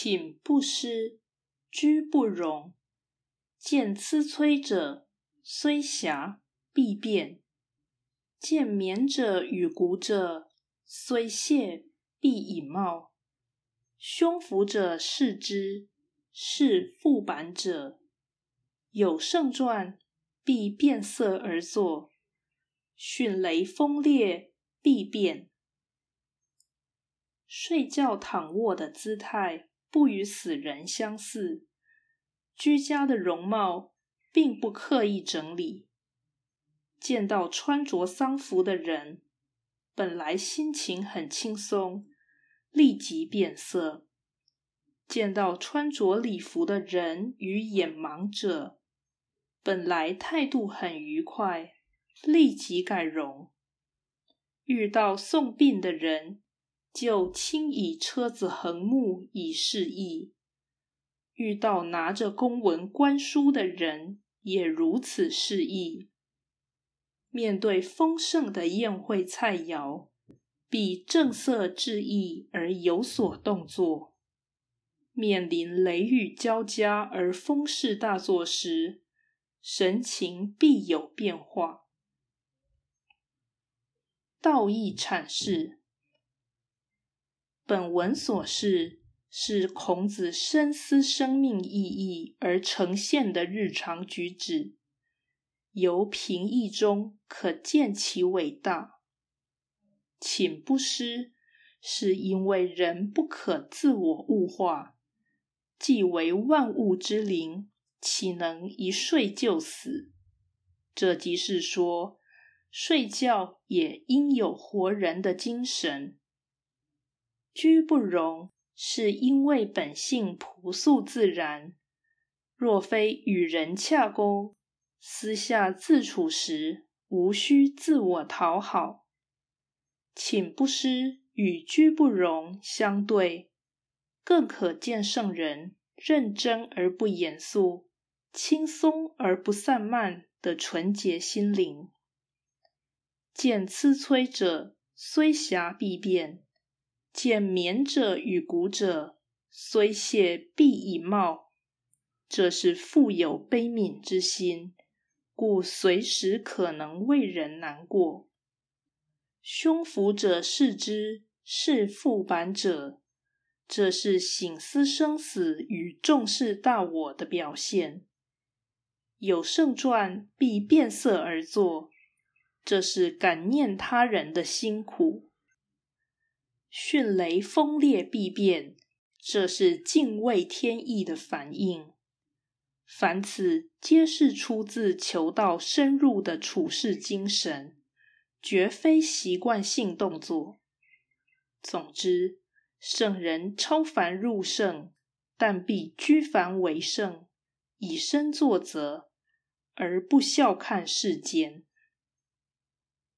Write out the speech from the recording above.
寝不施，居不容。见疵摧者，虽瑕必变；见冕者与古者，虽谢必以貌。胸腹者视之，是腹板者。有胜传，必变色而作；迅雷风烈，必变。睡觉躺卧的姿态不与死人相似。居家的容貌并不刻意整理，见到穿着丧服的人，本来心情很轻松，立即变色；见到穿着礼服的人与眼盲者，本来态度很愉快，立即改容；遇到送殡的人，就轻以车子横木以示意。遇到拿着公文官书的人，也如此示意。面对丰盛的宴会菜肴，必正色致意而有所动作；面临雷雨交加而风势大作时，神情必有变化。道义阐释，本文所示。是孔子深思生命意义而呈现的日常举止，由平易中可见其伟大。寝不失，是因为人不可自我物化，既为万物之灵，岂能一睡就死？这即是说，睡觉也应有活人的精神。居不容。是因为本性朴素自然，若非与人洽沟，私下自处时，无需自我讨好。寝不施与居不容相对，更可见圣人认真而不严肃，轻松而不散漫的纯洁心灵。见疵摧者，虽瑕必变。见冕者与古者，虽谢必以貌。这是富有悲悯之心，故随时可能为人难过。胸腹者视之，是腹板者，这是醒思生死与重视大我的表现。有胜传必变色而作，这是感念他人的辛苦。迅雷风烈必变，这是敬畏天意的反应。凡此皆是出自求道深入的处世精神，绝非习惯性动作。总之，圣人超凡入圣，但必居凡为圣，以身作则，而不笑看世间。